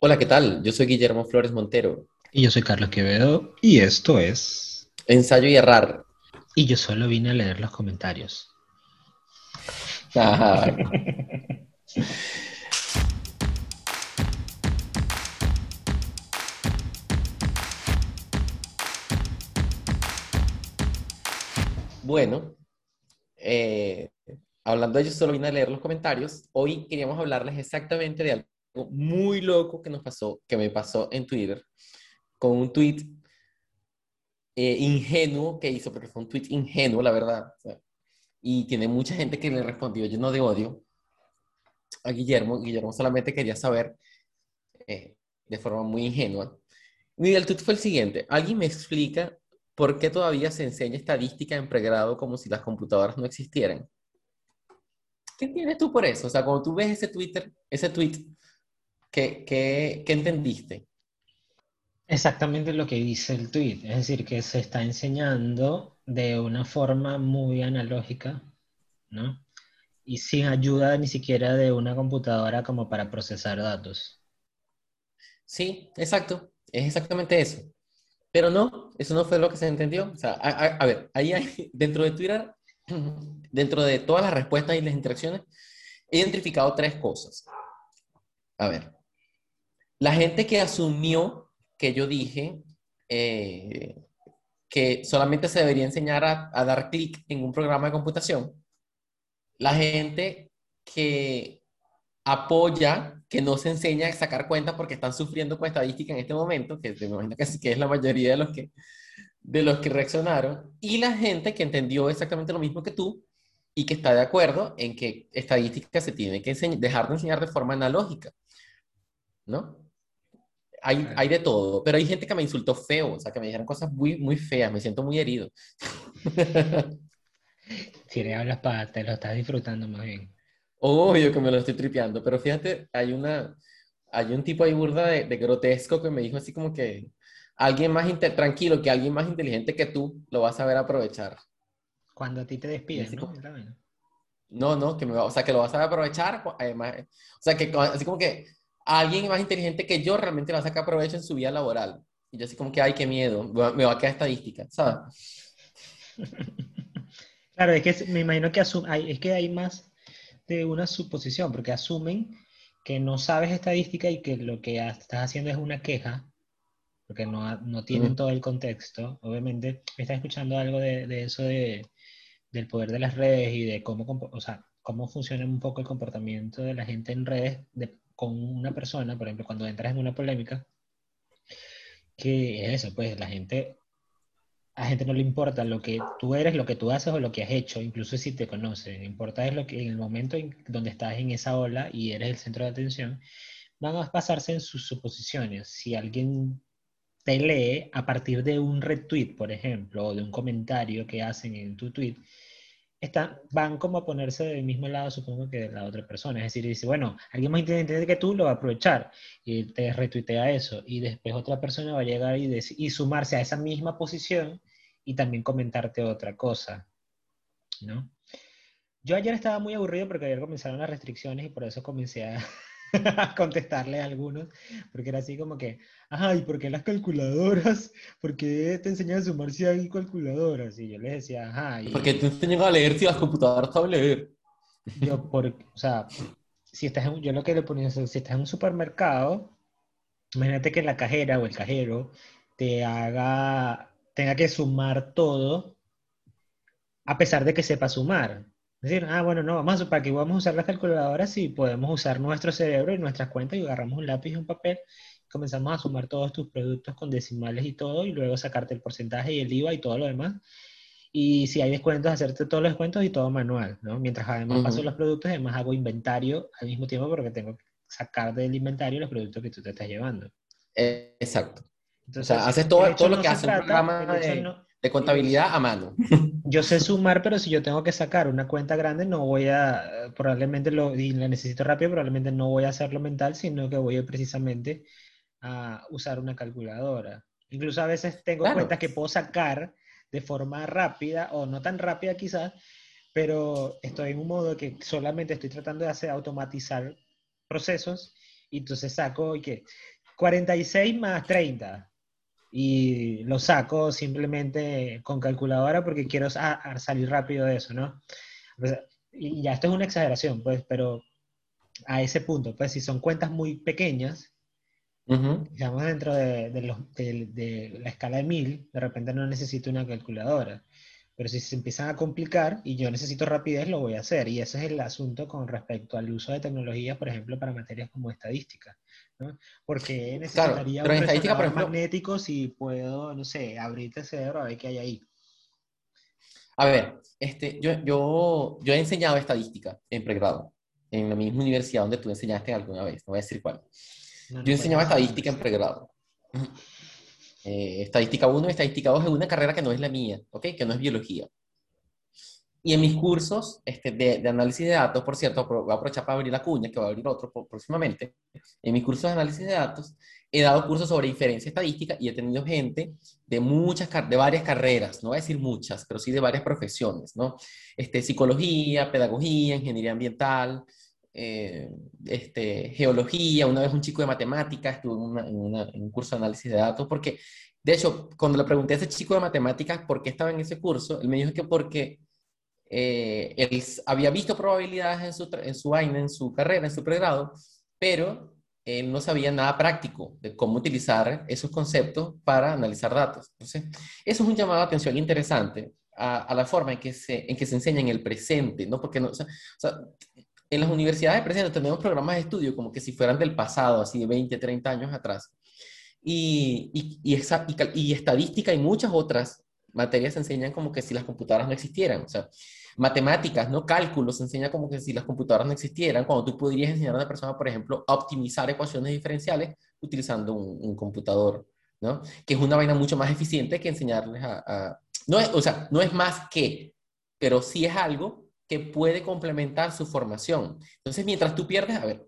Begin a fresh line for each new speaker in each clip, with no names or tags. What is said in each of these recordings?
Hola, ¿qué tal? Yo soy Guillermo Flores Montero.
Y yo soy Carlos Quevedo y esto es...
Ensayo y errar.
Y yo solo vine a leer los comentarios.
Bueno, eh, hablando de yo solo vine a leer los comentarios, hoy queríamos hablarles exactamente de algo muy loco que nos pasó, que me pasó en Twitter, con un tweet eh, ingenuo que hizo, porque fue un tweet ingenuo, la verdad. y tiene mucha gente que le respondió lleno de odio a Guillermo. Guillermo solamente quería saber eh, de forma muy ingenua. Y el tweet fue el siguiente. ¿Alguien me explica por qué todavía se enseña estadística en pregrado como si las computadoras no existieran? ¿Qué tienes tú por eso? O sea, cuando tú ves ese Twitter, ese tweet, ¿qué, qué, qué entendiste?
Exactamente lo que dice el tweet, es decir, que se está enseñando de una forma muy analógica, ¿no? Y sin ayuda ni siquiera de una computadora como para procesar datos.
Sí, exacto, es exactamente eso. Pero no, eso no fue lo que se entendió. O sea, a, a ver, ahí hay, dentro de Twitter, dentro de todas las respuestas y las interacciones, he identificado tres cosas. A ver, la gente que asumió que yo dije eh, que solamente se debería enseñar a, dar clic en un programa de computación, la gente que apoya que no se enseña a sacar cuentas porque están sufriendo con estadística en este momento, que me imagino que, es la mayoría de los que, de los que reaccionaron, y la gente que entendió exactamente lo mismo que tú y que está de acuerdo en que estadística se tiene que dejar de enseñar de forma analógica, ¿no? Hay, de todo, pero hay gente que me insultó feo, o sea, que me dijeron cosas muy, muy feas, me siento muy herido.
Si le hablas para, te lo estás disfrutando más bien.
Obvio que me lo estoy tripeando, pero fíjate, hay una, hay un tipo ahí burda de, grotesco que me dijo así como que alguien más tranquilo, que alguien más inteligente que tú lo vas a saber aprovechar.
Cuando a ti te despides, ¿no?
no, no, que me va, o sea, que lo vas a aprovechar, además, o sea, que así como que alguien más inteligente que yo realmente va a sacar provecho en su vida laboral. Y yo así como que, ay, qué miedo, me va a quedar estadística, ¿sabes?
Claro, es que me imagino que hay, es que hay más de una suposición, porque asumen que no sabes estadística y que lo que estás haciendo es una queja, porque no, no tienen todo el contexto. Obviamente, me estás escuchando algo de, de eso de, del poder de las redes y de cómo, o sea, cómo funciona un poco el comportamiento de la gente en redes de, con una persona, por ejemplo, cuando entras en una polémica, que es eso, pues la gente, a la gente no le importa lo que tú eres, lo que tú haces o lo que has hecho, incluso si te conocen, importa es lo que en el momento en donde estás en esa ola y eres el centro de atención, van a pasarse en sus suposiciones. Si alguien te lee a partir de un retweet, por ejemplo, o de un comentario que hacen en tu tweet, van como a ponerse del mismo lado, supongo que de la otra persona. Es decir, dice, bueno, alguien más inteligente que tú lo va a aprovechar y te retuitea eso. Y después otra persona va a llegar y, y sumarse a esa misma posición y también comentarte otra cosa. ¿no? Yo ayer estaba muy aburrido porque ayer comenzaron las restricciones y por eso comencé a, contestarle a algunos, porque era así como que, ajá, ¿y por qué las calculadoras? ¿Por qué te enseñan a sumar si hay calculadoras? Y yo les decía, ajá. Y...
¿Por qué te enseñan a leer si las computadoras saben leer?
Yo, por, o sea, si estás en, yo lo que le ponía es, si estás en un supermercado, imagínate que la cajera o el cajero te haga, tenga que sumar todo, a pesar de que sepa sumar decir, ah, bueno, no, vamos a, para que vamos a usar las calculadoras y podemos usar nuestro cerebro y nuestras cuentas y agarramos un lápiz y un papel, comenzamos a sumar todos tus productos con decimales y todo, y luego sacarte el porcentaje y el IVA y todo lo demás. Y si hay descuentos, hacerte todos los descuentos y todo manual, ¿no? Mientras además paso los productos, además hago inventario al mismo tiempo porque tengo que sacar del inventario los productos que tú te estás llevando.
exacto. Entonces, o sea, haces todo, todo lo que hace un programa de, de contabilidad a mano.
yo sé sumar, pero si yo tengo que sacar una cuenta grande, no voy a, probablemente lo, y la necesito rápido, probablemente no voy a hacerlo mental, sino que voy precisamente a usar una calculadora. Incluso a veces tengo cuentas que puedo sacar de forma rápida, o no tan rápida quizás, pero estoy en un modo que solamente estoy tratando de hacer automatizar procesos y entonces saco, ¿qué? 46 más 30. Y lo saco simplemente con calculadora porque quiero salir rápido de eso, ¿no? y ya esto es una exageración, pues, pero a ese punto, pues si son cuentas muy pequeñas, digamos dentro de, de, la escala de 1000, de repente no necesito una calculadora. Pero si se empiezan a complicar y yo necesito rapidez, lo voy a hacer. Y ese es el asunto con respecto al uso de tecnologías, por ejemplo, para materias como estadística. ¿No? Porque necesitaría
un estadística, por ejemplo,
magnético si puedo, no sé, abrirte el cerebro a ver qué hay ahí.
A ver, este, yo, yo, yo he enseñado estadística en pregrado, en la misma universidad donde tú enseñaste alguna vez, no voy a decir cuál. yo enseñaba estadística en pregrado. Eh, estadística 1 y estadística 2 es una carrera que no es la mía, ¿ok? Que no es biología. Y en mis cursos este, de, de, análisis de datos, por cierto, voy a aprovechar para abrir la cuña, que va a abrir otro próximamente. En mis cursos de análisis de datos, he dado cursos sobre diferencia estadística y he tenido gente de muchas, de varias carreras, no voy a decir muchas, pero sí de varias profesiones, ¿no? Este, psicología, pedagogía, ingeniería ambiental, eh, este, geología, una vez un chico de matemáticas estuvo en, un curso de análisis de datos, porque, de hecho, cuando le pregunté a ese chico de matemáticas por qué estaba en ese curso, él me dijo que porque eh, él había visto probabilidades en su, en su vaina, en su carrera, en su pregrado, pero él no sabía nada práctico de cómo utilizar esos conceptos para analizar datos. Entonces, eso es un llamado de atención interesante a, la forma en que, se, en que se enseña en el presente, ¿no? Porque no, o en las universidades presentes tenemos programas de estudio como que si fueran del pasado, así de 20, 30 años atrás. Y, y, estadística y muchas otras materias se enseñan como que si las computadoras no existieran. O sea, matemáticas, ¿no? Cálculos se enseña como que si las computadoras no existieran, cuando tú podrías enseñar a una persona, por ejemplo, a optimizar ecuaciones diferenciales utilizando un, computador, ¿no? Que es una vaina mucho más eficiente que enseñarles a... a... No es, o sea, no es más que, pero sí es algo que puede complementar su formación. Entonces, mientras tú pierdes, a ver,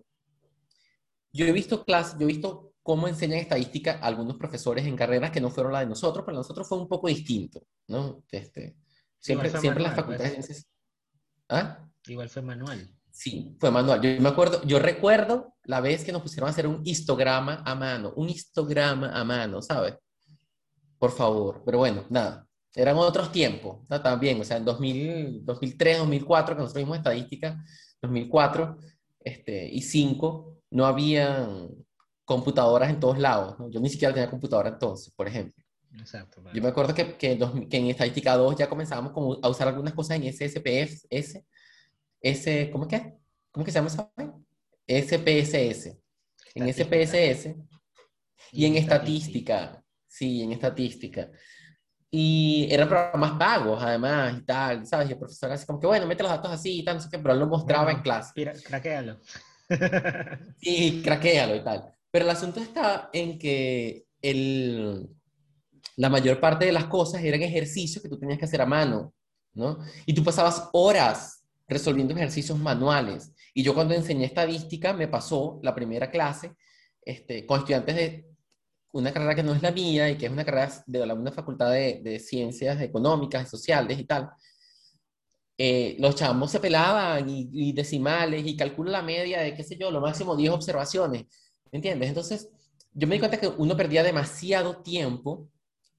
yo he visto clases, yo he visto cómo enseñan estadística algunos profesores en carreras que no fueron la de nosotros, pero nosotros fue un poco distinto, ¿no? Este, siempre siempre las facultades
pues. ¿Ah? Igual fue manual.
Sí, fue manual. Yo me acuerdo, yo recuerdo la vez que nos pusieron a hacer un histograma a mano, un histograma a mano, ¿sabes? Por favor, pero bueno, nada eran otros tiempos, ¿no? también, o sea, en 2000, 2003, 2004, que nosotros vimos estadística, 2004 este, y 5, no había computadoras en todos lados, ¿no? yo ni siquiera tenía computadora entonces, por ejemplo. Exacto, Yo me acuerdo que, que, en estadística 2 ya comenzábamos como a usar algunas cosas en SSPS, S, S, ¿cómo es que? ¿Cómo que se llama eso? SPSS. En SPSS y en estadística, sí, en estadística. Y eran programas pagos, además, y tal, ¿sabes? Y el profesor así como que, bueno, mete los datos así y tal, no sé qué, pero él lo mostraba en clase.
Craquealo.
sí, craquealo y tal. Pero el asunto está en que el, la mayor parte de las cosas eran ejercicios que tú tenías que hacer a mano, ¿no? Y tú pasabas horas resolviendo ejercicios manuales. Y yo cuando enseñé estadística me pasó la primera clase este, con estudiantes de una carrera que no es la mía y que es una carrera de una facultad de, de ciencias económicas y sociales y tal, eh, los chamos se pelaban y, decimales y calculo la media de, qué sé yo, lo máximo 10 observaciones, ¿entiendes? Entonces, yo me di cuenta que uno perdía demasiado tiempo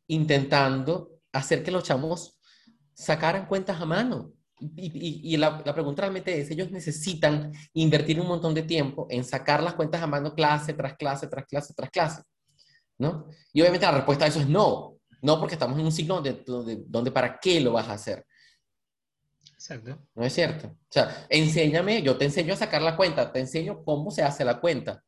intentando hacer que los chamos sacaran cuentas a mano. Y, y la, la, pregunta realmente es, ellos necesitan invertir un montón de tiempo en sacar las cuentas a mano clase tras clase, tras clase, tras clase. ¿no? Y obviamente la respuesta a eso es no. No porque estamos en un signo donde, donde, para qué lo vas a hacer.
Exacto.
¿No es cierto? O sea, enséñame, yo te enseño a sacar la cuenta, te enseño cómo se hace la cuenta.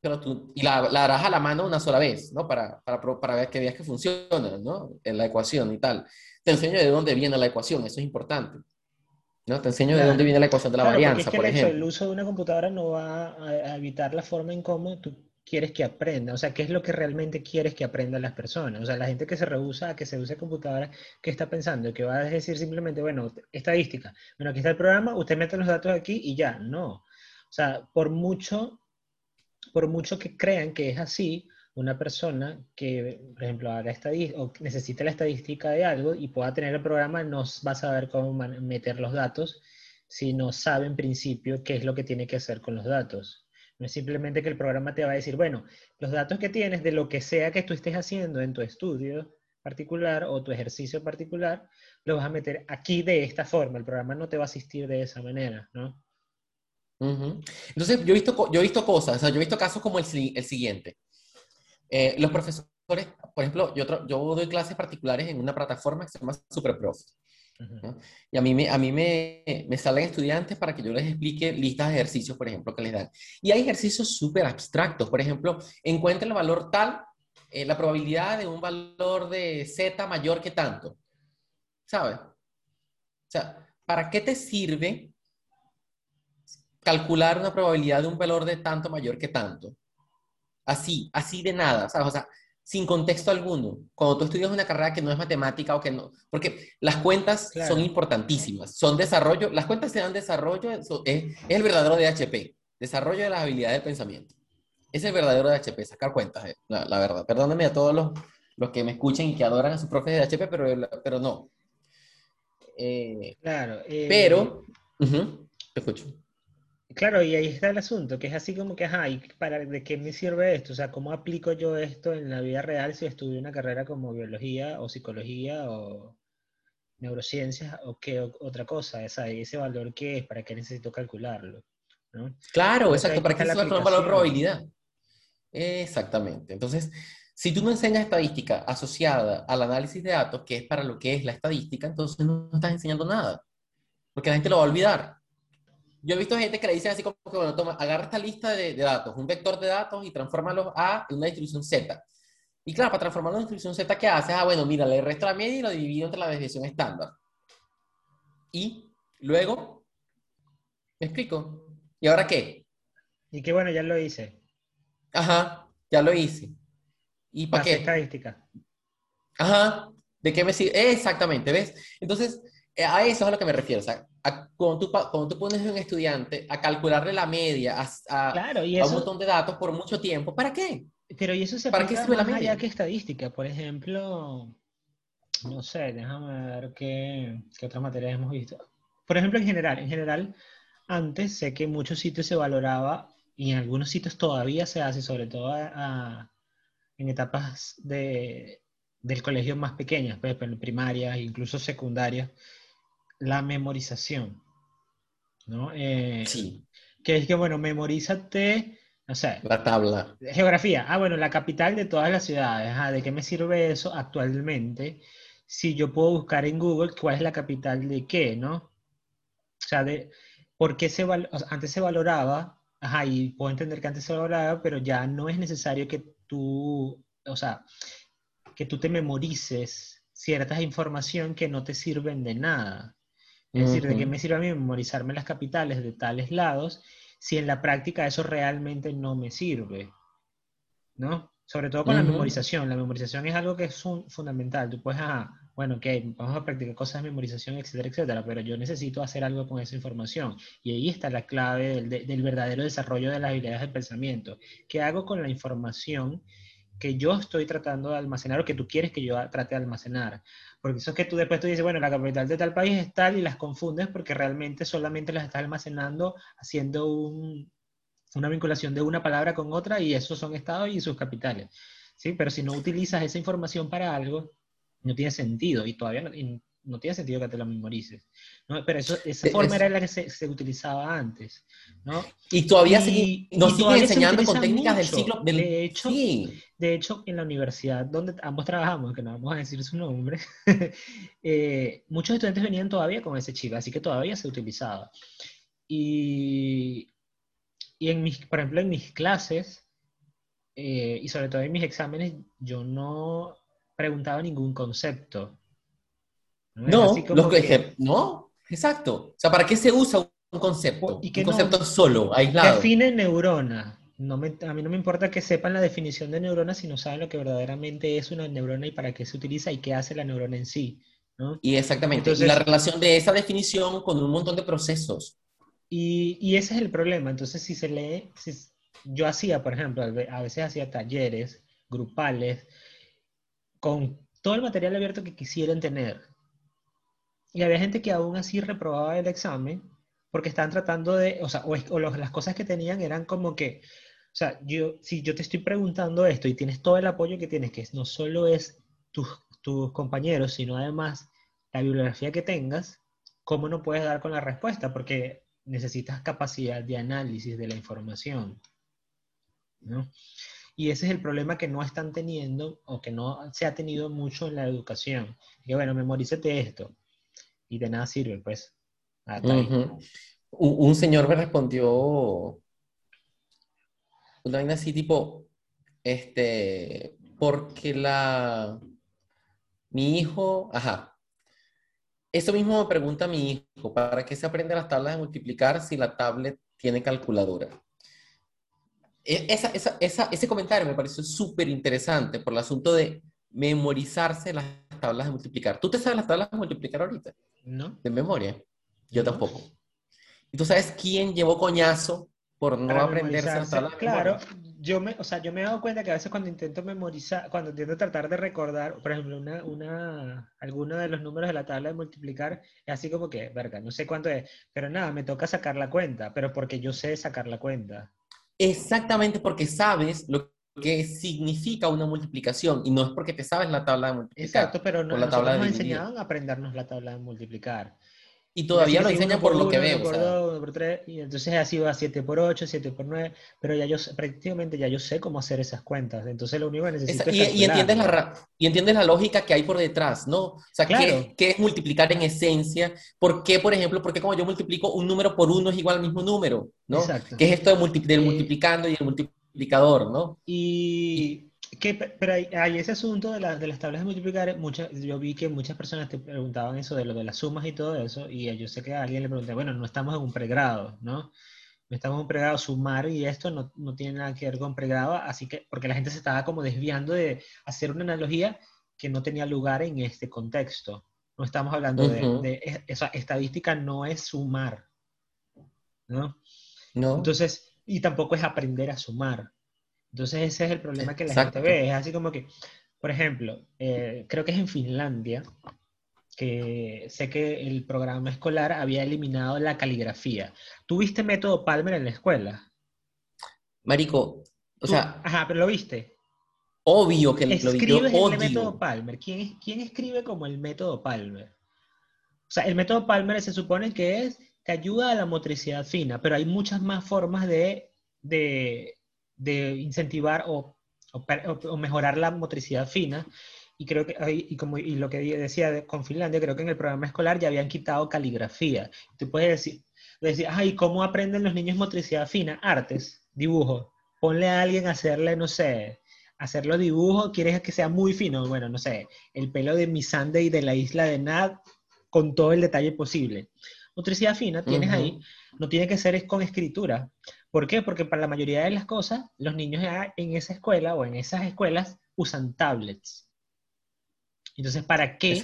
Pero tú, y la, la harás a la mano una sola vez, ¿no? Para, para, para ver que veas que funciona, ¿no? En la ecuación y tal. Te enseño de dónde viene la ecuación, eso es importante. ¿no? Te enseño de dónde viene la ecuación de la varianza, por ejemplo.
el uso de una computadora no va a evitar la forma en cómo tú quieres que aprenda? O sea, ¿qué es lo que realmente quieres que aprendan las personas? O sea, la gente que se rehúsa a que se use computadora, ¿qué está pensando? Que va a decir simplemente, bueno, estadística. Bueno, aquí está el programa, usted mete los datos aquí y ya. No. O sea, por mucho, por mucho que crean que es así, una persona que, por ejemplo, haga o necesite la estadística de algo y pueda tener el programa, no va a saber cómo meter los datos si no sabe en principio qué es lo que tiene que hacer con los datos. No es simplemente que el programa te va a decir, bueno, los datos que tienes de lo que sea que tú estés haciendo en tu estudio particular o tu ejercicio particular, lo vas a meter aquí de esta forma. El programa no te va a asistir de esa manera, ¿no?
Entonces, yo he, visto, yo he visto cosas, o sea, yo he visto casos como el, el siguiente. Eh, los profesores, por ejemplo, yo, yo doy clases particulares en una plataforma que se llama SuperProf. Y a mí, me, a mí me, me, salen estudiantes para que yo les explique listas de ejercicios, por ejemplo, que les dan. Y hay ejercicios súper abstractos. Por ejemplo, encuentra el valor tal, eh, la probabilidad de un valor de Z mayor que tanto. ¿Sabes? O sea, ¿para qué te sirve calcular una probabilidad de un valor de tanto mayor que tanto? Así, así de nada. ¿sabes? O sea, sin contexto alguno. Cuando tú estudias una carrera que no es matemática o que no, porque las cuentas son importantísimas, son desarrollo, las cuentas se dan desarrollo, es, es, el verdadero DHP, desarrollo de las habilidades del pensamiento. Es el verdadero DHP, sacar cuentas, eh, la, verdad. Perdónenme a todos los, los que me escuchen y que adoran a sus profes de DHP, pero, pero no.
Eh, claro.
Eh, pero, te escucho.
Claro, y ahí está el asunto, que es así como que, ajá, ¿y para, ¿de qué me sirve esto? O sea, ¿cómo aplico yo esto en la vida real si estudio una carrera como biología o psicología o neurociencias o qué otra cosa? Esa, ese valor qué es, ¿para qué necesito calcularlo?
Claro, exacto, ¿para qué necesito un valor probabilidad? Exactamente. Entonces, si tú no enseñas estadística asociada al análisis de datos, que es para lo que es la estadística, entonces no estás enseñando nada, porque la gente lo va a olvidar. Yo he visto gente que le dice así como que, bueno, toma, agarra esta lista de, datos, un vector de datos y transfórmalos a una distribución Z. Y claro, para transformar una distribución Z, ¿qué haces? Ah, bueno, mira, le resto la media y lo divido entre la desviación estándar. Y luego, ¿me explico? ¿Y ahora qué?
Y qué bueno, ya lo hice.
Ajá, ya lo hice. ¿Y para qué?
estadística.
Ajá, ¿de qué me sirve? Exactamente, ¿ves? Entonces, eh, a eso es a lo que me refiero. O sea, cuando, tú, cuando tú pones a un estudiante a calcularle la media a,
a,
un montón de datos por mucho tiempo, ¿para qué?
Pero y eso se ¿Para qué sirve la media? que estadística. Por ejemplo, no sé, déjame ver qué, qué otras materias hemos visto. Por ejemplo, en general, en general, antes sé que en muchos sitios se valoraba y en algunos sitios todavía se hace, sobre todo en etapas de, del colegio más pequeñas, pues, primaria, incluso secundaria, la memorización, ¿no? Eh,
sí.
Que es que, bueno, memorízate, o sea...
La tabla.
Geografía. Ah, bueno, la capital de todas las ciudades. Ah, ¿De qué me sirve eso actualmente? Si yo puedo buscar en Google cuál es la capital de qué, ¿no? O sea, de, ¿por qué se antes se valoraba? Ajá, y puedo entender que antes se valoraba, pero ya no es necesario que tú, o sea, que tú te memorices ciertas información que no te sirven de nada. Es decir, ¿de qué me sirve a mí memorizarme las capitales de tales lados si en la práctica eso realmente no me sirve? ¿No? Sobre todo con la memorización. La memorización es algo que es fundamental. Tú puedes, ah, bueno, ok, vamos a practicar cosas de memorización, etcétera, etcétera, pero yo necesito hacer algo con esa información. Y ahí está la clave del, del verdadero desarrollo de las habilidades del pensamiento. ¿Qué hago con la información que yo estoy tratando de almacenar o que tú quieres que yo trate de almacenar? Porque eso es que tú después tú dices, bueno, la capital de tal país es tal y las confundes porque realmente solamente las estás almacenando haciendo una vinculación de una palabra con otra y esos son estados y sus capitales. ¿sí? Pero si no utilizas esa información para algo, no tiene sentido y todavía no, no tiene sentido que te la memorices. ¿no? Pero eso, esa forma era la que se, se, utilizaba antes. ¿no?
Y todavía y, nos siguen enseñando con técnicas del siglo del...
De hecho, de hecho, en la universidad donde ambos trabajamos, que no vamos a decir su nombre, eh, muchos estudiantes venían todavía con ese chip, así que todavía se utilizaba. Y, y en mis, por ejemplo, en mis clases, eh, y sobre todo en mis exámenes, yo no preguntaba ningún concepto.
No, no, exacto. O sea, ¿para qué se usa un concepto? un concepto solo, aislado.
Define neurona. No a mí no me importa que sepan la definición de neurona si no saben lo que verdaderamente es una neurona y para qué se utiliza y qué hace la neurona en sí.
Y exactamente, Entonces, la relación de esa definición con un montón de procesos.
Y, y ese es el problema. Entonces, si se lee, yo hacía, por ejemplo, a veces hacía talleres grupales con todo el material abierto que quisieran tener. Y había gente que aún así reprobaba el examen porque estaban tratando de, o sea, o, las cosas que tenían eran como que, o sea, yo, si yo te estoy preguntando esto y tienes todo el apoyo que tienes, que no solo es tus, tus compañeros, sino además la bibliografía que tengas, ¿cómo no puedes dar con la respuesta? Porque necesitas capacidad de análisis de la información. ¿no? Y ese es el problema que no están teniendo o que no se ha tenido mucho en la educación. Que bueno, memorízate esto. Y de nada sirve, pues.
un, señor me respondió una vaina así tipo, este, porque la, mi hijo, ajá, eso mismo me pregunta mi hijo, ¿para qué se aprende las tablas de multiplicar si la tablet tiene calculadora? E, ese comentario me pareció súper interesante por el asunto de memorizarse las tablas de multiplicar. ¿Tú te sabes las tablas de multiplicar ahorita?
No.
De memoria. Yo tampoco. ¿Y tú sabes quién llevó coñazo por no aprenderse las tablas
de Claro, yo me, o sea, yo me he dado cuenta que a veces cuando intento memorizar, cuando intento tratar de recordar, por ejemplo, una, una, alguno de los números de la tabla de multiplicar, es así como que, verga, no sé cuánto es, pero nada, me toca sacar la cuenta, pero porque yo sé sacar la cuenta.
Exactamente porque sabes lo que significa una multiplicación y no es porque te sabes la tabla de multiplicar.
Exacto, pero no, la tabla nos enseñaban a aprendernos la tabla de multiplicar.
Y todavía lo enseñan por, lo que veo.
Por 2, por 3, y entonces así va 7 por 8, 7 por 9, pero ya yo prácticamente ya yo sé cómo hacer esas cuentas. Entonces lo único que necesito
y, es y, entiendes la, y entiendes la lógica que hay por detrás, ¿no? O sea, ¿qué, ¿qué, es multiplicar en esencia? ¿Por qué, por ejemplo, por qué como yo multiplico un número por uno es igual al mismo número? ¿no? Exacto. ¿Qué es esto de del multiplicando y el multiplicador, ¿no?
Y que, pero hay, ese asunto de, de, las tablas de multiplicar, muchas, yo vi que muchas personas te preguntaban eso de lo de las sumas y todo eso, y yo sé que a alguien le pregunté, bueno, no estamos en un pregrado, ¿no? No estamos en un pregrado, sumar y esto no, no tiene nada que ver con pregrado, así que, porque la gente se estaba como desviando de hacer una analogía que no tenía lugar en este contexto. No estamos hablando de, de, esa estadística no es sumar, ¿no? No. Entonces, y tampoco es aprender a sumar. Entonces ese es el problema que la gente ve. Es así como que, por ejemplo, eh, creo que es en Finlandia, que sé que el programa escolar había eliminado la caligrafía. ¿Tuviste método Palmer en la escuela?
Marico, o sea...
Ajá, pero lo viste.
Obvio que
lo vi. el método Palmer. ¿Quién, ¿Quién escribe como el método Palmer? O sea, el método Palmer se supone que es que ayuda a la motricidad fina, pero hay muchas más formas de, de de incentivar o, o, mejorar la motricidad fina. Y creo que, y como y lo que decía con Finlandia, creo que en el programa escolar ya habían quitado caligrafía. Tú puedes decir, decir, ay, ¿cómo aprenden los niños motricidad fina? Artes, dibujo. Ponle a alguien a hacerle, no sé, hacerlo dibujo, quieres que sea muy fino. Bueno, no sé, el pelo de Misande y de la isla de Nad con todo el detalle posible. Motricidad fina tienes ahí, no tiene que ser con escritura. ¿Por qué? Porque para la mayoría de las cosas, los niños en esa escuela o en esas escuelas usan tablets. Entonces, ¿para qué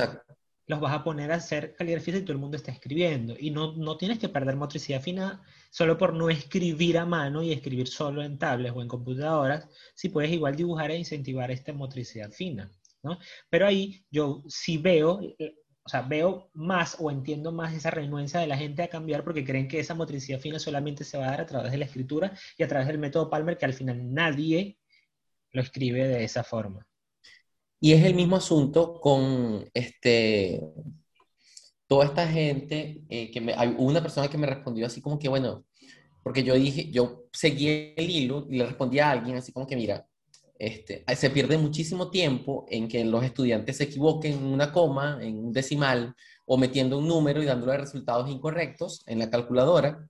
los vas a poner a hacer caligrafía si todo el mundo está escribiendo? Y no, no tienes que perder motricidad fina solo por no escribir a mano y escribir solo en tablets o en computadoras, si puedes igual dibujar e incentivar esta motricidad fina. ¿no? Pero ahí yo sí veo o sea, veo más o entiendo más esa renuencia de la gente a cambiar porque creen que esa motricidad fina solamente se va a dar a través de la escritura y a través del método Palmer, que al final nadie lo escribe de esa forma.
Y es el mismo asunto con este, toda esta gente, eh, que me, hay una persona que me respondió así como que, bueno, porque yo dije, yo seguí el hilo y le respondí a alguien así como que, mira, este, se pierde muchísimo tiempo en que los estudiantes se equivoquen en una coma, en un decimal, o metiendo un número y dándole resultados incorrectos en la calculadora,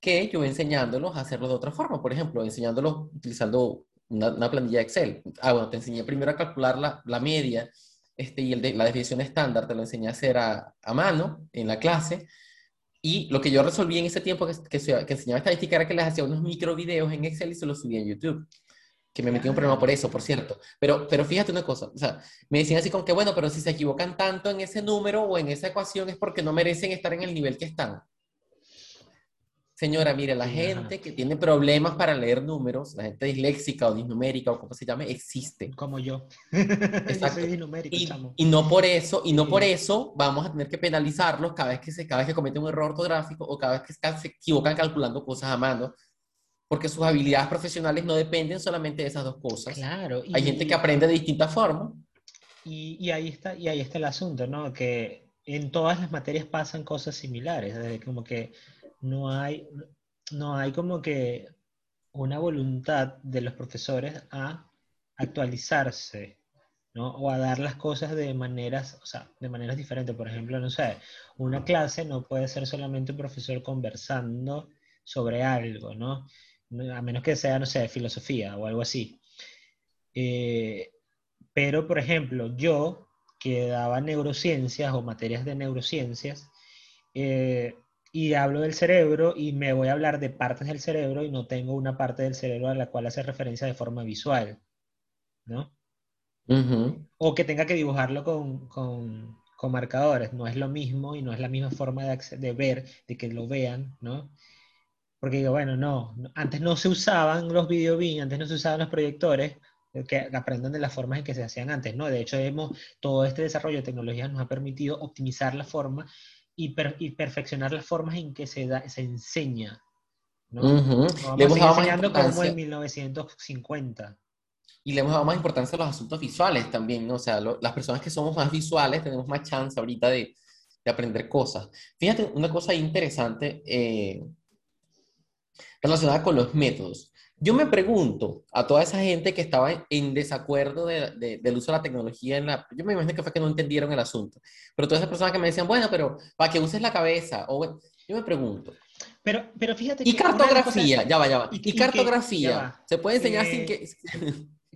que yo enseñándolos a hacerlo de otra forma. Por ejemplo, enseñándolos utilizando una, planilla de Excel. Ah, bueno, te enseñé primero a calcular la, media este, y la definición estándar, te lo enseñé a hacer a, mano en la clase. Y lo que yo resolví en ese tiempo que, que, que enseñaba estadística era que les hacía unos micro videos en Excel y se los subía en YouTube que me metí un problema por eso, por cierto. Pero, pero fíjate una cosa, o sea, me decían así como que, bueno, pero si se equivocan tanto en ese número o en esa ecuación es porque no merecen estar en el nivel que están. Señora, mire, la gente que tiene problemas para leer números, la gente disléxica o disnumérica o como se llame, existe.
Como yo.
Exacto. y, y, no por eso, y no por eso vamos a tener que penalizarlos cada vez que se, cada vez que cometen un error ortográfico o cada vez que se equivocan calculando cosas a mano, porque sus habilidades profesionales no dependen solamente de esas dos cosas.
Claro.
Hay gente que aprende de distintas formas.
Y, y, ahí está, y ahí está el asunto, ¿no? Que en todas las materias pasan cosas similares, desde como que no hay, no hay como que una voluntad de los profesores a actualizarse, ¿no? O a dar las cosas de maneras, o sea, de maneras diferentes. Por ejemplo, no sé, una clase no puede ser solamente un profesor conversando sobre algo, ¿no? A menos que sea, no sé, filosofía o algo así. Eh, pero, por ejemplo, yo que daba neurociencias o materias de neurociencias, eh, y hablo del cerebro y me voy a hablar de partes del cerebro y no tengo una parte del cerebro a la cual hacer referencia de forma visual, ¿no? O que tenga que dibujarlo con, con, con, marcadores, no es lo mismo y no es la misma forma de, de ver, de que lo vean, ¿no? Porque digo, bueno, no, antes no se usaban los video antes no se usaban los proyectores, que aprendan de las formas en que se hacían antes, ¿no? De hecho, hemos, todo este desarrollo de tecnología nos ha permitido optimizar la forma y, perfeccionar las formas en que se, da, se enseña. ¿no?
le hemos dado más
importancia. como en 1950.
Y le hemos dado más importancia a los asuntos visuales también, ¿no? O sea, las personas que somos más visuales tenemos más chance ahorita de, de aprender cosas. Fíjate, una cosa interesante eh, relacionada con los métodos. Yo me pregunto a toda esa gente que estaba en desacuerdo de, del uso de la tecnología en la... Yo me imagino que fue que no entendieron el asunto. Pero todas esas personas que me decían, bueno, pero para que uses la cabeza. O, yo me pregunto.
Pero, pero fíjate
que... Y cartografía, ya va, ya va. Y, cartografía. se puede enseñar sin que...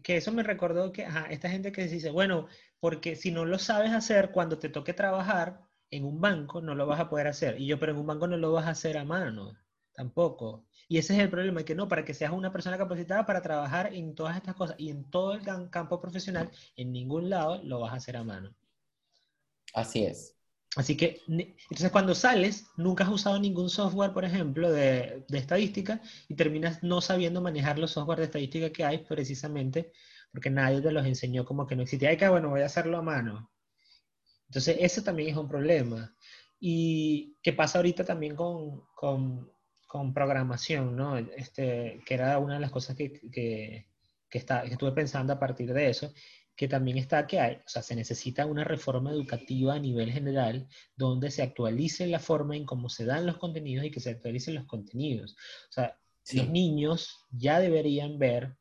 que eso me recordó que ajá, esta gente que dice, bueno, porque si no lo sabes hacer, cuando te toque trabajar en un banco, no lo vas a poder hacer. Y yo, pero en un banco no lo vas a hacer a mano, tampoco. Y ese es el problema, que no, para que seas una persona capacitada para trabajar en todas estas cosas y en todo el campo profesional, en ningún lado lo vas a hacer a mano.
Así es.
Así que, entonces cuando sales, nunca has usado ningún software, por ejemplo, de, de estadística y terminas no sabiendo manejar los software de estadística que hay precisamente porque nadie te los enseñó como que no existía. Ay, que bueno, voy a hacerlo a mano. Entonces, eso también es un problema. Y qué pasa ahorita también con, con con programación, ¿no? Este, que era una de las cosas que, que, que, está, que estuve pensando a partir de eso, que también está que hay, o sea, se necesita una reforma educativa a nivel general donde se actualice la forma en cómo se dan los contenidos y que se actualicen los contenidos. O sea, los niños ya deberían ver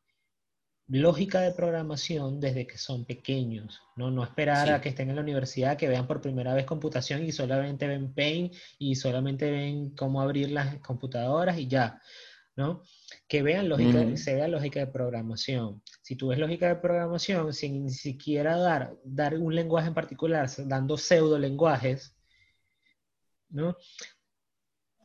lógica de programación desde que son pequeños, ¿no? No esperar a que estén en la universidad, que vean por primera vez computación y solamente ven Paint y solamente ven cómo abrir las computadoras y ya, ¿no? Que vean lógica, se vea lógica de programación. Si tú ves lógica de programación sin ni siquiera dar, dar un lenguaje en particular, dando pseudo lenguajes, ¿no?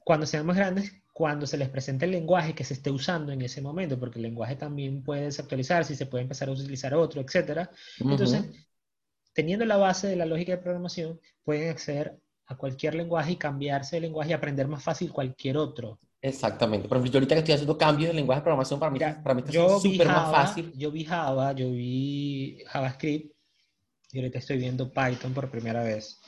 Cuando sean más grandes, cuando se les presente el lenguaje que se esté usando en ese momento, porque el lenguaje también puede desactualizarse y se puede empezar a utilizar otro, etc. Entonces, teniendo la base de la lógica de programación, pueden acceder a cualquier lenguaje y cambiarse de lenguaje y aprender más fácil cualquier otro.
Exactamente. Ejemplo, yo ahorita que estoy haciendo cambios de lenguaje de programación, para mí, para mí está súper más fácil.
Yo vi Java, yo vi JavaScript y ahorita estoy viendo Python por primera vez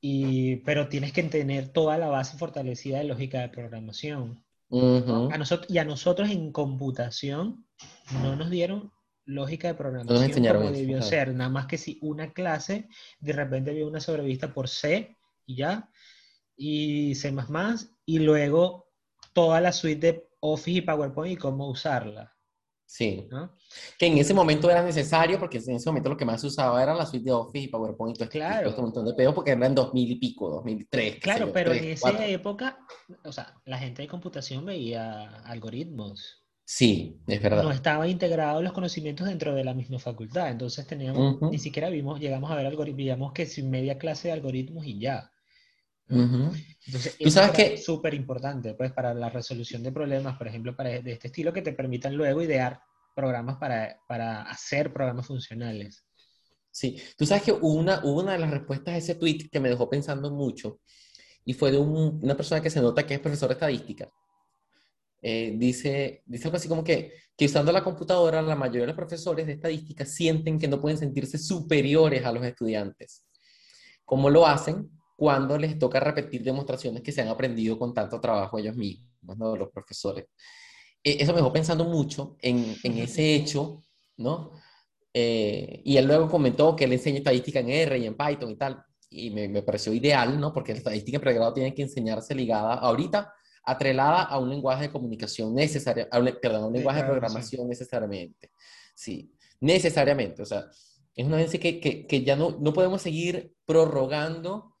y, pero tienes que tener toda la base fortalecida de lógica de programación. a nosotros, y a nosotros en computación no nos dieron lógica de programación como debió ser. Nada más que si una clase de repente vio una sobrevista por C y ya, y C++, y luego toda la suite de Office y PowerPoint y cómo usarla.
Sí. Que en ese momento era necesario porque en ese momento lo que más se usaba era la suite de Office y PowerPoint. Este, claro. Este montón de pedos porque eran 2000 y pico, 2003.
Claro, pero en esa época, o sea, la gente de computación veía algoritmos.
Sí, es verdad.
No estaban integrados los conocimientos dentro de la misma facultad. Entonces teníamos, ni siquiera vimos, llegamos a ver algoritmos, veíamos que sin media clase de algoritmos y ya. Entonces, ¿Tú sabes que súper importante pues, para la resolución de problemas, por ejemplo, para, de este estilo, que te permitan luego idear programas para, para hacer programas funcionales.
Sí, tú sabes que una, una de las respuestas a ese tweet que me dejó pensando mucho, y fue de una persona que se nota que es profesor de estadística. Eh, dice, dice algo así como que, que usando la computadora, la mayoría de los profesores de estadística sienten que no pueden sentirse superiores a los estudiantes. ¿Cómo lo hacen? Cuando les toca repetir demostraciones que se han aprendido con tanto trabajo ellos mismos, ¿no? los profesores. Eh, eso me dejó pensando mucho en, en ese hecho, ¿no? Eh, y él luego comentó que él enseña estadística en R y en Python y tal. Y me, me pareció ideal, ¿no? Porque la estadística en pregrado tiene que enseñarse ligada ahorita, atrelada a un lenguaje de comunicación necesario, perdón, a un lenguaje de programación necesariamente. Sí, necesariamente. O sea, es una vez que, que, que ya no, no podemos seguir prorrogando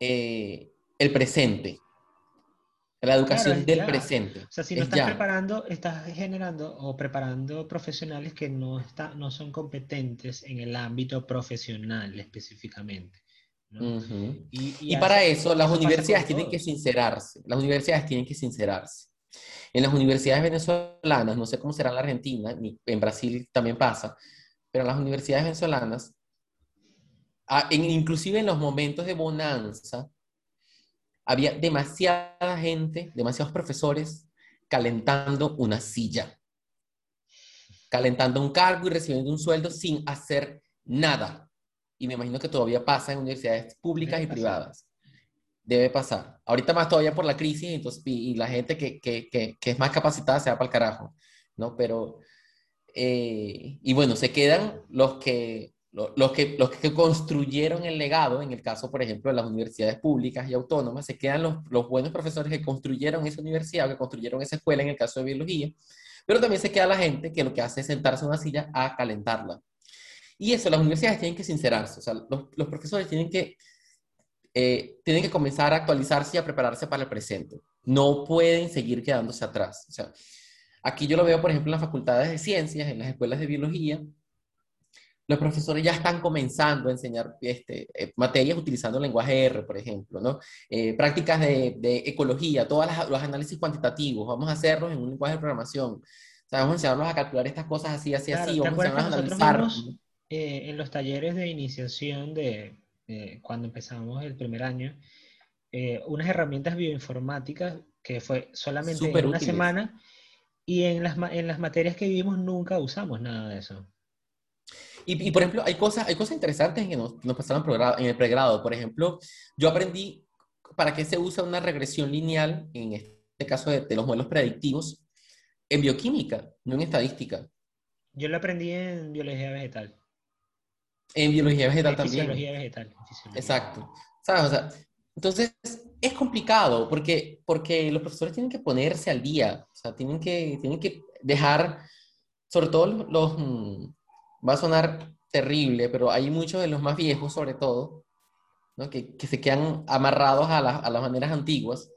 eh, el presente. La educación del presente.
O sea, si no estás preparando, estás generando o preparando profesionales que no, está, no son competentes en el ámbito profesional específicamente.
y, para eso las universidades tienen que sincerarse. Las universidades tienen que sincerarse. En las universidades venezolanas, no sé cómo será en la Argentina, ni en Brasil también pasa, pero en las universidades venezolanas, inclusive en los momentos de bonanza, había demasiada gente, demasiados profesores calentando una silla, calentando un cargo y recibiendo un sueldo sin hacer nada. Y me imagino que todavía pasa en universidades públicas y privadas. Debe pasar. Ahorita más todavía por la crisis entonces, y, la gente que, que, que, que, es más capacitada se va para el carajo, ¿no? Pero, eh, y bueno, se quedan los que los que, los que construyeron el legado, en el caso, por ejemplo, de las universidades públicas y autónomas, se quedan los, los buenos profesores que construyeron esa universidad, que construyeron esa escuela, en el caso de biología, pero también se queda la gente que lo que hace es sentarse en una silla a calentarla. Y eso, las universidades tienen que sincerarse, o sea, los, los profesores tienen que, eh, tienen que comenzar a actualizarse y a prepararse para el presente. No pueden seguir quedándose atrás. O sea, aquí yo lo veo, por ejemplo, en las facultades de ciencias, en las escuelas de biología, los profesores ya están comenzando a enseñar este, eh, materias utilizando el lenguaje R, por ejemplo, ¿no? Eh, prácticas de, de, ecología, todos los análisis cuantitativos, vamos a hacerlos en un lenguaje de programación. O sea, vamos a enseñarlos a calcular estas cosas así, así, así, vamos a enseñarlos a analizar.
Eh, en los talleres de iniciación de cuando empezamos el primer año, unas herramientas bioinformáticas que fue solamente una semana y en las, en las materias que vivimos nunca usamos nada de eso.
Y, por ejemplo, hay cosas, hay cosas interesantes que nos, nos pasaron en el pregrado. Por ejemplo, yo aprendí para qué se usa una regresión lineal, en este caso de, los modelos predictivos, en bioquímica, no en estadística.
Yo lo aprendí en biología vegetal.
En biología vegetal también.
Biología vegetal.
Exacto. ¿Sabes? O sea, entonces, es complicado porque, porque los profesores tienen que ponerse al día, o sea, tienen que, tienen que dejar, sobre todo los, mm, va a sonar terrible, pero hay muchos de los más viejos, sobre todo, ¿no? que, que, se quedan amarrados a, a, las maneras antiguas.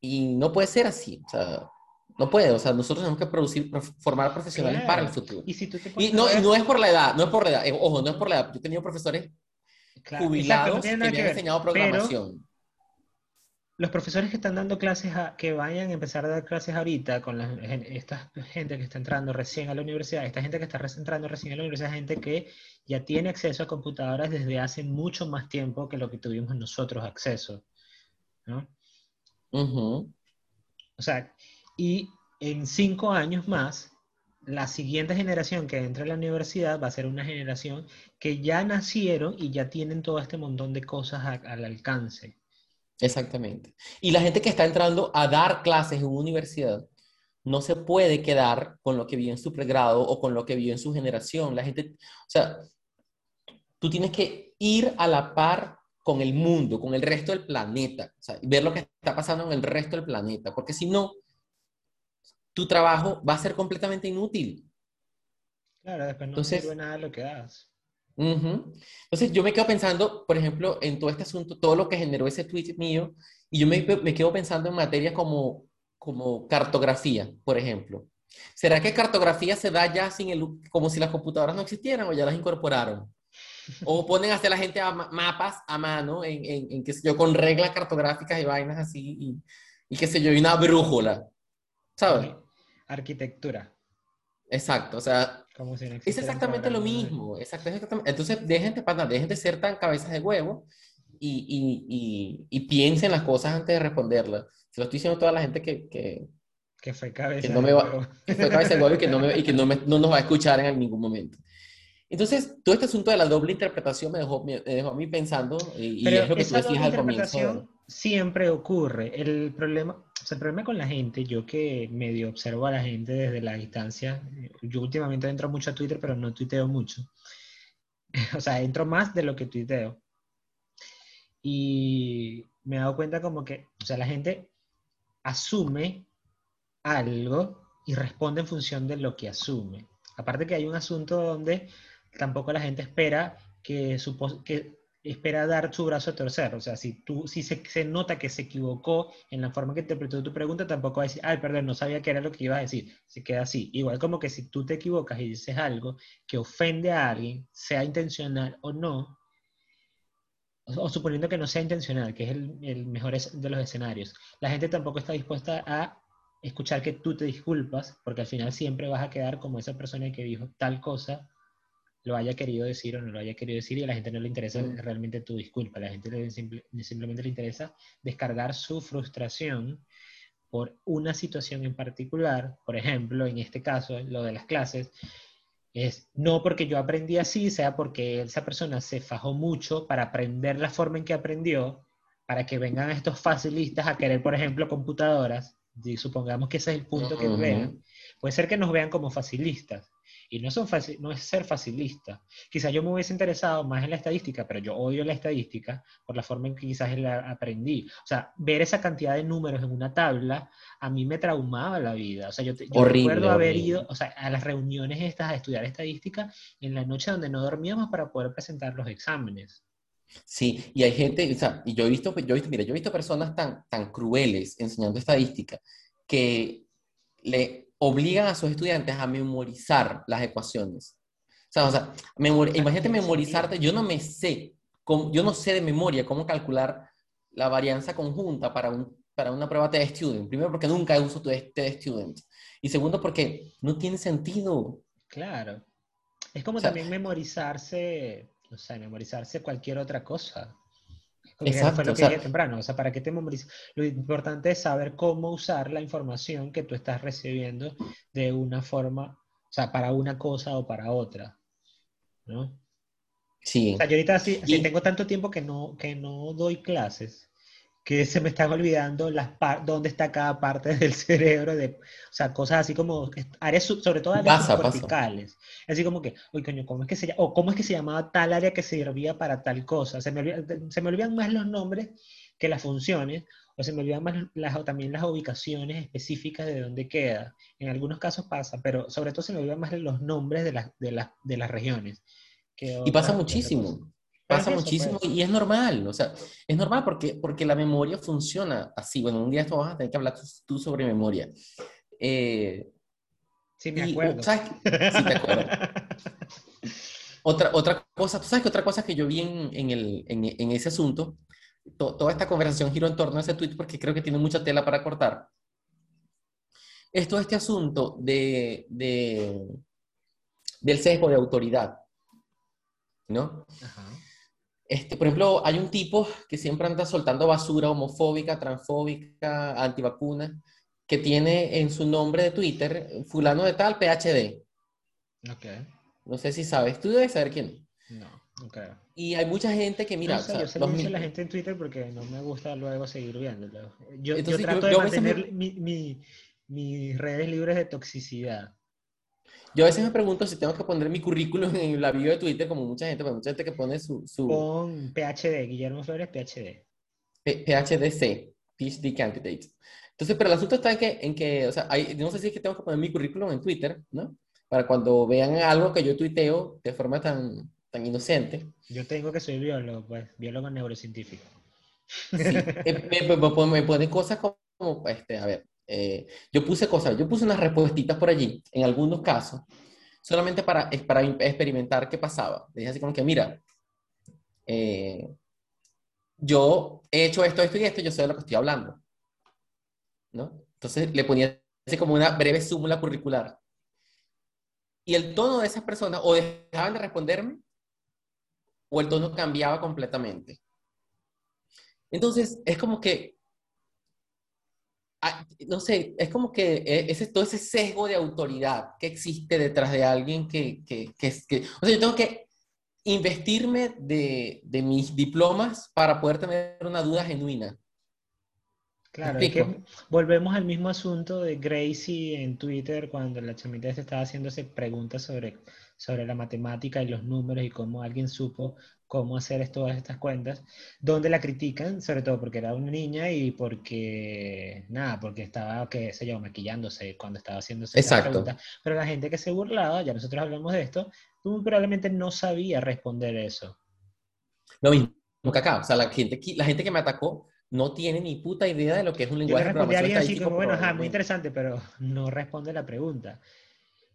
Y no puede ser así. O sea, no puede. O sea, nosotros tenemos que producir, formar profesionales para el futuro. Y, si y, no, no es por la edad, no es por la edad. Eh, ojo, no es por la edad. Yo he tenido profesores jubilados que me han enseñado programación
los profesores que están dando clases, que vayan a empezar a dar clases ahorita con esta gente que está entrando recién a la universidad, esta gente que está entrando recién a la universidad, gente que ya tiene acceso a computadoras desde hace mucho más tiempo que lo que tuvimos nosotros acceso. ¿no? O sea, y en cinco años más, la siguiente generación que entra a la universidad va a ser una generación que ya nacieron y ya tienen todo este montón de cosas al alcance.
Exactamente. Y la gente que está entrando a dar clases en una universidad no se puede quedar con lo que vio en su pregrado o con lo que vio en su generación. La gente, o sea, tú tienes que ir a la par con el mundo, con el resto del planeta, o sea, ver lo que está pasando en el resto del planeta, porque si no, tu trabajo va a ser completamente inútil.
Claro, después no sirve nada lo que das.
Entonces yo me quedo pensando, por ejemplo, en todo este asunto, todo lo que generó ese tweet mío, y yo me, me quedo pensando en materias como, como cartografía, por ejemplo. ¿Será que cartografía se da ya sin el, como si las computadoras no existieran o ya las incorporaron? O ponen hasta la gente a mapas a mano, en, en, en, qué sé yo, con reglas cartográficas y vainas así, y, y qué sé yo, y una brújula, ¿sabes?
Arquitectura.
Exacto, o sea, es exactamente lo mismo. Exactamente. Entonces, dejen de, dejen de ser tan cabezas de huevo y, y, piensen las cosas antes de responderlas. Se lo estoy diciendo a toda la gente que, que,
que fue cabeza
que no me va, que fue cabeza de huevo y que, no, me, y que no, me, no, nos va a escuchar en ningún momento. Entonces, todo este asunto de la doble interpretación me dejó, me dejó a mí pensando, y,
Pero
es lo que
tú
decías al comienzo.
Siempre ocurre. El problema, o sea, el problema con la gente, yo que medio observo a la gente desde la distancia, yo últimamente entro mucho a Twitter, pero no tuiteo mucho. o sea, entro más de lo que tuiteo. Y me he dado cuenta como que, o sea, la gente asume algo y responde en función de lo que asume. Aparte que hay un asunto donde tampoco la gente espera que, que espera dar su brazo a torcer. O sea, si, tú, si se, se, nota que se equivocó en la forma que interpretó tu pregunta, tampoco va a decir, ay, perdón, no sabía qué era lo que iba a decir. Se queda así. Igual como que si tú te equivocas y dices algo que ofende a alguien, sea intencional o no, o suponiendo que no sea intencional, que es el, el mejor de los escenarios, la gente tampoco está dispuesta a escuchar que tú te disculpas, porque al final siempre vas a quedar como esa persona que dijo tal cosa, lo haya querido decir o no lo haya querido decir, y a la gente no le interesa mm. realmente tu disculpa, a la gente le, simplemente le interesa descargar su frustración por una situación en particular, por ejemplo, en este caso, lo de las clases, es no porque yo aprendí así, sea porque esa persona se fajó mucho para aprender la forma en que aprendió, para que vengan estos facilistas a querer, por ejemplo, computadoras, y supongamos que ese es el punto que vean, puede ser que nos vean como facilistas, y no, son no es ser facilista. Quizás yo me hubiese interesado más en la estadística, pero yo odio la estadística por la forma en que quizás la aprendí. O sea, ver esa cantidad de números en una tabla a mí me traumaba la vida. O sea, yo, recuerdo haber ido o sea, a las reuniones estas a estudiar estadística en la noche donde no dormíamos para poder presentar los exámenes.
Sí, y hay gente, o sea, y yo he visto, yo he visto, mira, yo he visto personas tan, tan crueles enseñando estadística que le obligan a sus estudiantes a memorizar las ecuaciones. O sea, o sea imagínate memorizarte, yo no me sé, yo no sé de memoria cómo calcular la varianza conjunta para, un, para una prueba de student. Primero porque nunca uso TED student. Y segundo porque no tiene sentido.
Claro. Es como también memorizarse, o sea, memorizarse cualquier otra cosa. Exacto. Fue lo que dije temprano. O sea, ¿para qué te memorizas? Lo importante es saber cómo usar la información que tú estás recibiendo de una forma, o sea, para una cosa o para otra. ¿No?
Sí.
O sea, yo ahorita sí, tengo tanto tiempo que no, que no doy clases que se me están olvidando las dónde está cada parte del cerebro, de, o sea, cosas así como áreas, sobre todo áreas verticales. Así como que, oye, coño, ¿cómo es que se o cómo es que se llamaba tal área que servía para tal cosa? Se me, olvidan, se me olvidan más los nombres que las funciones, o se me olvidan más las, o también las ubicaciones específicas de dónde queda. En algunos casos pasa, pero sobre todo se me olvidan más los nombres de las, de las, de las regiones.
y pasa muchísimo. Pasa muchísimo y es normal, o sea, es normal porque, porque la memoria funciona así. Bueno, un día esto vas a tener que hablar tú sobre memoria.
Eh, sí, me acuerdo.
¿sabes? Sí, te acuerdo. otra, otra cosa, ¿tú sabes que otra cosa que yo vi en, en, el, en, en ese asunto? toda esta conversación giró en torno a ese tweet porque creo que tiene mucha tela para cortar. Es todo este asunto de, de del sesgo de autoridad, ¿no? Ajá. Este, por ejemplo, hay un tipo que siempre anda soltando basura homofóbica, transfóbica, antivacuna, que tiene en su nombre de Twitter, fulano de tal, PhD.
Ok.
No sé si sabes, tú debes saber quién.
No, ok.
Y hay mucha gente que, mira...
No sé, yo sé los la gente en Twitter porque no me gusta luego seguir viéndolo. Yo, yo trato de mantener mis redes libres de toxicidad.
Yo a veces me pregunto si tengo que poner mi currículum en la bio de Twitter, como mucha gente, pero mucha gente que pone su... su...
Con PhD, Guillermo Flores, PhD.
PhDC, PhD Candidate. Entonces, pero el asunto está en que, en que o sea, hay, no sé si es que tengo que poner mi currículum en Twitter, ¿no? Para cuando vean algo que yo tuiteo de forma tan, tan inocente.
Yo tengo que soy biólogo, pues, biólogo neurocientífico.
Sí, eh, me, me, me, ponen cosas como, este, a ver, eh, yo puse cosas, yo puse unas respuestas por allí, en algunos casos, solamente para, para experimentar qué pasaba. dije así como que, mira, eh, yo he hecho esto, esto y esto, yo sé de lo que estoy hablando. ¿No? Entonces le ponía así como una breve súmula curricular. Y el tono de esas personas o dejaban de responderme o el tono cambiaba completamente. Entonces, es como que, no sé, es como que e, ese, todo ese sesgo de autoridad que existe detrás de alguien que, que, que, que o sea, yo tengo que investirme de, de mis diplomas para poder tener una duda genuina.
Claro, es que volvemos al mismo asunto de Gracie en Twitter cuando la chamita se estaba haciéndose preguntas sobre, sobre la matemática y los números y cómo alguien supo cómo hacer todas estas cuentas, donde la critican, sobre todo porque era una niña y porque, nada, porque estaba, qué sé yo, maquillándose cuando estaba haciéndose
Exacto.
pregunta. Pero la gente que se burlaba, ya nosotros hablamos de esto, probablemente no sabía responder eso.
Lo mismo que acá, o sea, la gente, la gente que me atacó no tiene ni puta idea de lo que es un lenguaje
de programación así como, bueno, ajá, muy interesante, pero no responde la pregunta.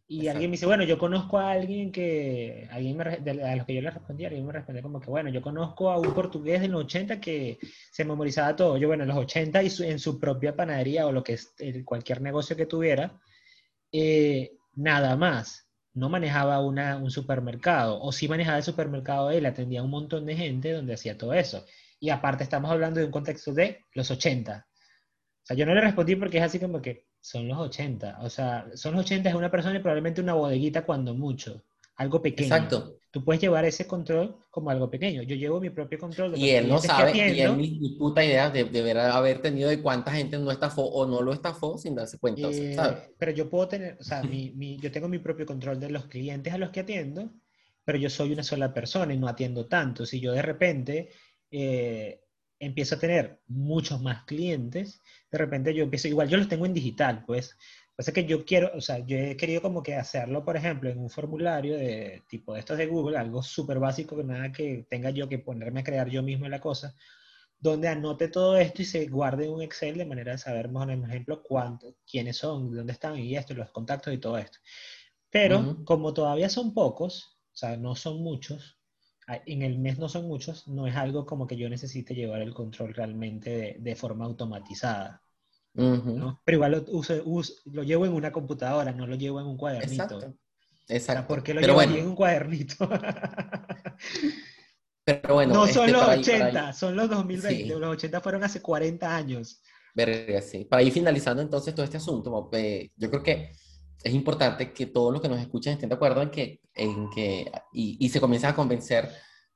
Y alguien me dice, bueno, yo conozco a alguien que, alguien me, a los que yo le respondí, alguien me respondió como que, bueno, yo conozco a un portugués de los 80 que se memorizaba todo. Yo, bueno, en los 80 y en su propia panadería o lo que es cualquier negocio que tuviera, eh, nada más. No manejaba una, un supermercado, o sí manejaba el supermercado él, atendía a un montón de gente donde hacía todo eso. Y aparte estamos hablando de un contexto de los 80. O sea, yo no le respondí porque es así como que son los 80. O sea, son los 80 es una persona y probablemente una bodeguita cuando mucho. Algo pequeño.
Exacto.
Tú puedes llevar ese control como algo pequeño. Yo llevo mi propio control.
De y él no sabe, y él ni, puta idea de, de, haber tenido de cuánta gente no estafó o no lo estafó sin darse cuenta.
Eh, pero yo puedo tener, o sea, mi, mi, yo tengo mi propio control de los clientes a los que atiendo, pero yo soy una sola persona y no atiendo tanto. Si yo de repente eh, empiezo a tener muchos más clientes, de repente yo empiezo, igual yo los tengo en digital, pues, pasa que yo quiero, o sea, yo he querido como que hacerlo, por ejemplo, en un formulario de tipo de estos de Google, algo súper básico, que nada que tenga yo que ponerme a crear yo mismo la cosa, donde anote todo esto y se guarde en un Excel de manera de saber por ejemplo, cuánto, quiénes son, dónde están y esto, los contactos y todo esto. Pero como todavía son pocos, o sea, no son muchos, en el mes no son muchos, no es algo como que yo necesite llevar el control realmente de, forma automatizada. Pero igual lo, lo, llevo en una computadora, no lo llevo en un cuadernito.
Exacto. Exacto.
¿Por qué lo llevo en un cuadernito?
Pero bueno,
no son este, los 80, son los 2020. Los 80 fueron hace 40 años.
Verga, sí. Para ir finalizando entonces todo este asunto, eh, yo creo que es importante que todos los que nos escuchan estén de acuerdo en que, en que y, se comiencen a convencer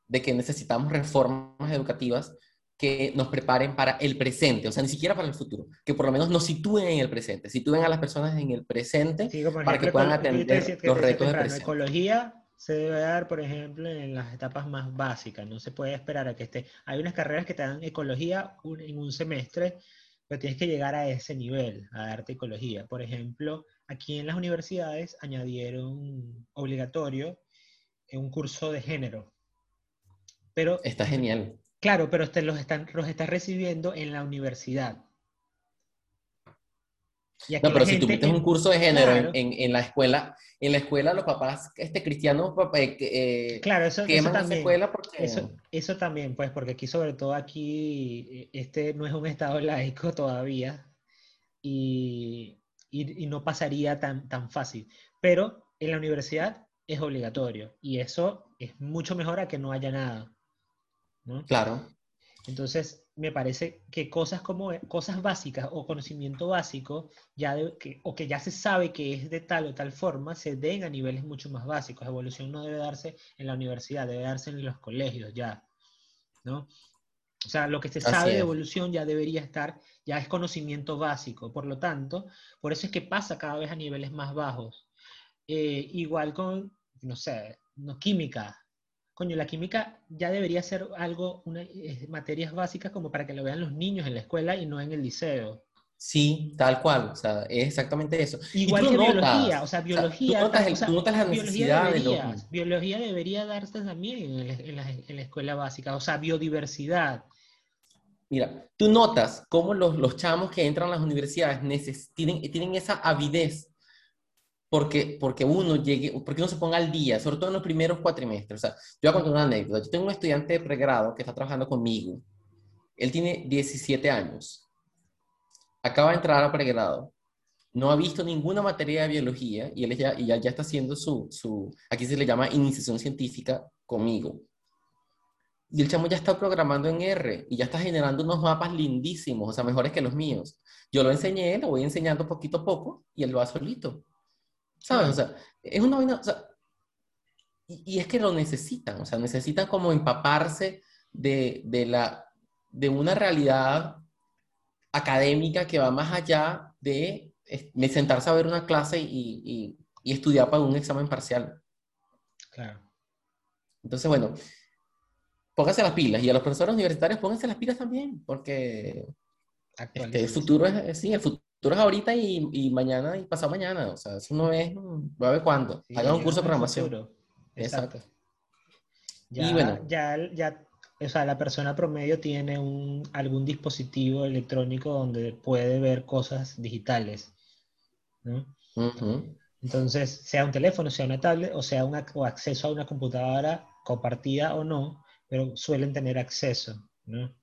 de que necesitamos reformas educativas que nos preparen para el presente, o sea, ni siquiera para el futuro, que por lo menos nos sitúen en el presente, sitúen a las personas en el presente para que puedan atender los retos de presente.
Ecología se debe dar, por ejemplo, en las etapas más básicas, no se puede esperar a que esté. Hay unas carreras que te dan ecología en un semestre, pero tienes que llegar a ese nivel, a darte ecología. Por ejemplo, aquí en las universidades añadieron obligatorio un curso de género. Pero,
Está genial.
Claro, pero este los, están, los estás recibiendo en la universidad.
no, pero si tú metes un curso de género en, en, la escuela, en la escuela los papás este, cristianos eh, eh,
claro, eso,
queman
eso también,
escuela porque...
Eso, eso, también, pues, porque aquí, sobre todo aquí, este no es un estado laico todavía y, y, no pasaría tan, tan fácil. Pero en la universidad es obligatorio y eso es mucho mejor a que no haya nada. ¿no?
Claro.
Entonces, me parece que cosas como cosas básicas o conocimiento básico, ya que, o que ya se sabe que es de tal o tal forma, se den a niveles mucho más básicos. Evolución no debe darse en la universidad, debe darse en los colegios ya. ¿no? O sea, lo que se sabe de evolución ya debería estar, ya es conocimiento básico. Por lo tanto, por eso es que pasa cada vez a niveles más bajos. Eh, igual con, no sé, no, química. Coño, la química ya debería ser algo, una, materias básicas como para que lo vean los niños en la escuela y no en el liceo.
Sí, tal cual, o sea, es exactamente eso.
Igual que biología, o sea, biología.
tú, notas la necesidad
biología de Biología debería darse también en la, en la, escuela básica, o sea, biodiversidad.
Mira, tú notas cómo los, los chamos que entran a las universidades tienen, tienen esa avidez porque, porque uno llegue, porque uno se ponga al día, sobre todo en los primeros cuatrimestres. O sea, yo voy a contar una anécdota. Yo tengo un estudiante de pregrado que está trabajando conmigo. Él tiene 17 años acaba de entrar a pregrado, no ha visto ninguna materia de biología y él ya, y ya, está haciendo su, su, aquí se le llama iniciación científica conmigo. Y el chamo ya está programando en R y ya está generando unos mapas lindísimos, o sea, mejores que los míos. Yo lo enseñé, lo voy enseñando poquito a poco y él lo va solito. ¿Sabes? O sea, es una vaina, o sea, y, y, es que lo necesitan, o sea, necesitan como empaparse de, de, la, de una realidad académica que va más allá de, de sentarse a ver una clase y, y, y estudiar para un examen parcial.
Claro.
Entonces, bueno, pónganse las pilas y a los profesores universitarios pónganse las pilas también, porque este, el futuro es, sí, el futuro es ahorita y, y, mañana y pasado mañana, o sea, eso no es, va a ver cuándo, sí, hagan un curso de programación.
Exacto. Ya, y bueno, ya, ya, o sea, la persona promedio tiene un, algún dispositivo electrónico donde puede ver cosas digitales, ¿no? Uh -huh. Entonces, sea un teléfono, sea una tablet, o sea un o acceso a una computadora compartida o no, pero suelen tener acceso, ¿no?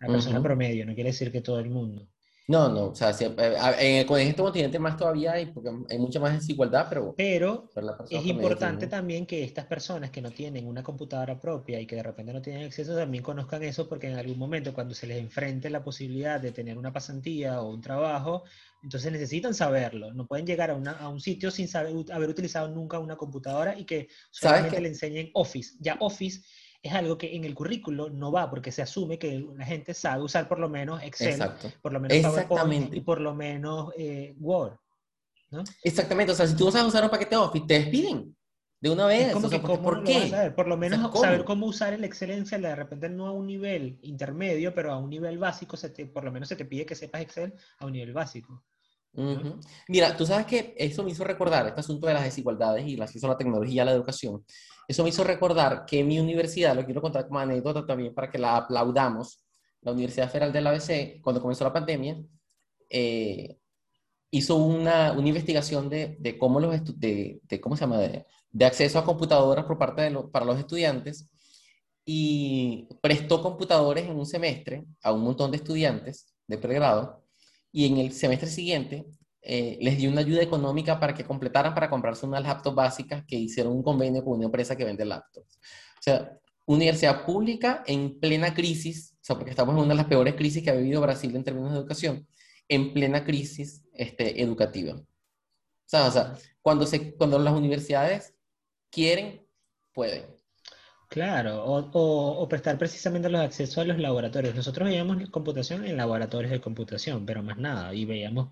La persona uh -huh. promedio, no quiere decir que todo el mundo.
No, no, o sea, si, eh, en, en, este continente más todavía hay, porque hay mucha más desigualdad, pero...
Pero, es importante también que estas personas que no tienen una computadora propia y que de repente no tienen acceso también conozcan eso porque en algún momento cuando se les enfrente la posibilidad de tener una pasantía o un trabajo, entonces necesitan saberlo. No pueden llegar a, una, a un sitio sin saber, haber utilizado nunca una computadora y que solamente le enseñen Office. Ya Office es algo que en el currículo no va porque se asume que la gente sabe usar por lo menos Excel,
Exacto.
por lo menos PowerPoint y por lo menos eh, Word. ¿no?
Exactamente, o sea, si tú vas a usar un paquete Office, te despiden de una vez.
Como
o sea,
que, ¿cómo
¿Por
lo
qué?
saber? Por lo menos o sea, saber cómo usar el Excel, de repente no a un nivel intermedio, pero a un nivel básico, se te, por lo menos se te pide que sepas Excel a un nivel básico.
Uh -huh. Mira, tú sabes que eso me hizo recordar este asunto de las desigualdades y el acceso a la tecnología la educación. Eso me hizo recordar que mi universidad, lo quiero contar como anécdota también para que la aplaudamos, la Universidad Federal del ABC, cuando comenzó la pandemia, eh, hizo una, una investigación de, de, cómo los de, de, ¿cómo se llama? De, de, acceso a computadoras por parte de lo, para los estudiantes y prestó computadores en un semestre a un montón de estudiantes de pregrado y en el semestre siguiente eh, les dio una ayuda económica para que completaran para comprarse unas laptops básicas que hicieron un convenio con una empresa que vende laptops. O sea, universidad pública en plena crisis, o sea, porque estamos en una de las peores crisis que ha vivido Brasil en términos de educación, en plena crisis este, educativa. O sea, o sea cuando, se, cuando las universidades quieren, pueden.
Claro, o, o, o, prestar precisamente los accesos a los laboratorios. Nosotros veíamos computación en laboratorios de computación, pero más nada, y veíamos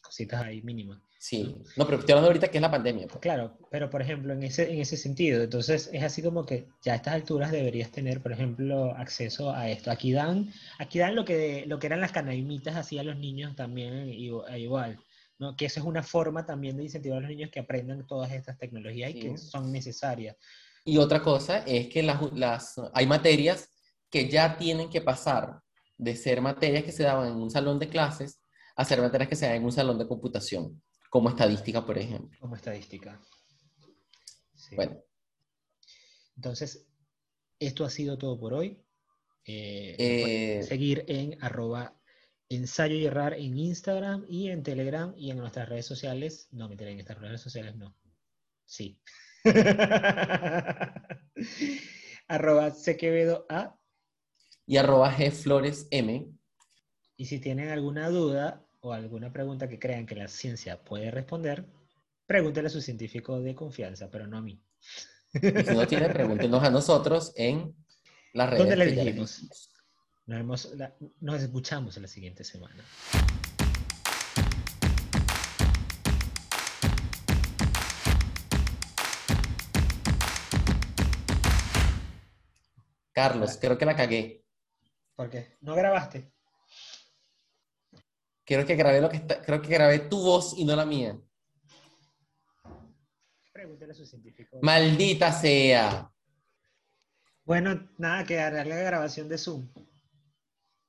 cositas ahí mínimas.
Sí, no, pero estoy hablando ahorita que es la pandemia.
Pues. Claro, pero por ejemplo, en ese, en ese sentido, entonces es así como que ya a estas alturas deberías tener, por ejemplo, acceso a esto. Aquí dan, aquí dan lo, que, lo que eran las canaimitas así a los niños también igual. ¿no? Que eso es una forma también de incentivar a los niños que aprendan todas estas tecnologías sí. y que son necesarias.
Y otra cosa es que las, las, hay materias que ya tienen que pasar de ser materias que se daban en un salón de clases a ser materias que se dan en un salón de computación, como estadística, por ejemplo.
Como estadística. Sí.
Bueno.
Entonces, esto ha sido todo por hoy. Eh, eh, seguir en arroba ensayo y errar en Instagram y en Telegram y en nuestras redes sociales. No, me en estas redes sociales no. Sí. arroba Sequevedo A.
Y arroba G Flores M.
Y si tienen alguna duda o alguna pregunta que crean que la ciencia puede responder, pregúntenle a su científico de confianza, pero no a mí.
Y si no tienen, pregúntenos a nosotros en las redes.
¿Dónde le dijimos? Nos, vemos, nos escuchamos la siguiente semana.
Carlos, creo que la cagué.
¿Por qué? ¿No grabaste?
Creo que grabé lo que está, creo que grabé tu voz y no la mía.
Pregúntale a su científico.
Maldita sea.
Bueno, nada, que haré la grabación de Zoom.